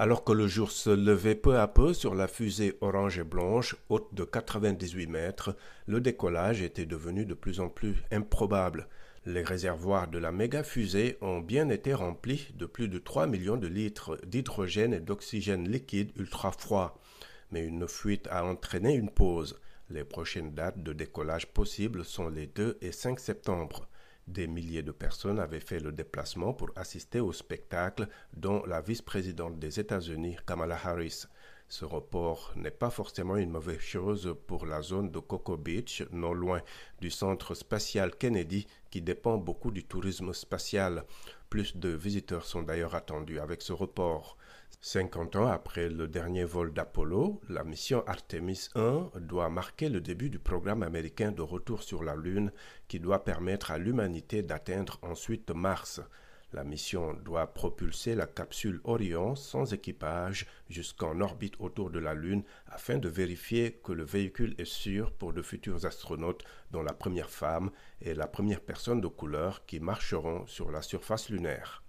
Alors que le jour se levait peu à peu sur la fusée orange et blanche, haute de 98 mètres, le décollage était devenu de plus en plus improbable. Les réservoirs de la méga fusée ont bien été remplis de plus de 3 millions de litres d'hydrogène et d'oxygène liquide ultra froid. Mais une fuite a entraîné une pause. Les prochaines dates de décollage possibles sont les 2 et 5 septembre. Des milliers de personnes avaient fait le déplacement pour assister au spectacle, dont la vice-présidente des États-Unis, Kamala Harris. Ce report n'est pas forcément une mauvaise chose pour la zone de Coco Beach, non loin du centre spatial Kennedy, qui dépend beaucoup du tourisme spatial. Plus de visiteurs sont d'ailleurs attendus avec ce report. 50 ans après le dernier vol d'Apollo, la mission Artemis 1 doit marquer le début du programme américain de retour sur la Lune qui doit permettre à l'humanité d'atteindre ensuite Mars. La mission doit propulser la capsule Orion sans équipage jusqu'en orbite autour de la Lune afin de vérifier que le véhicule est sûr pour de futurs astronautes dont la première femme et la première personne de couleur qui marcheront sur la surface lunaire.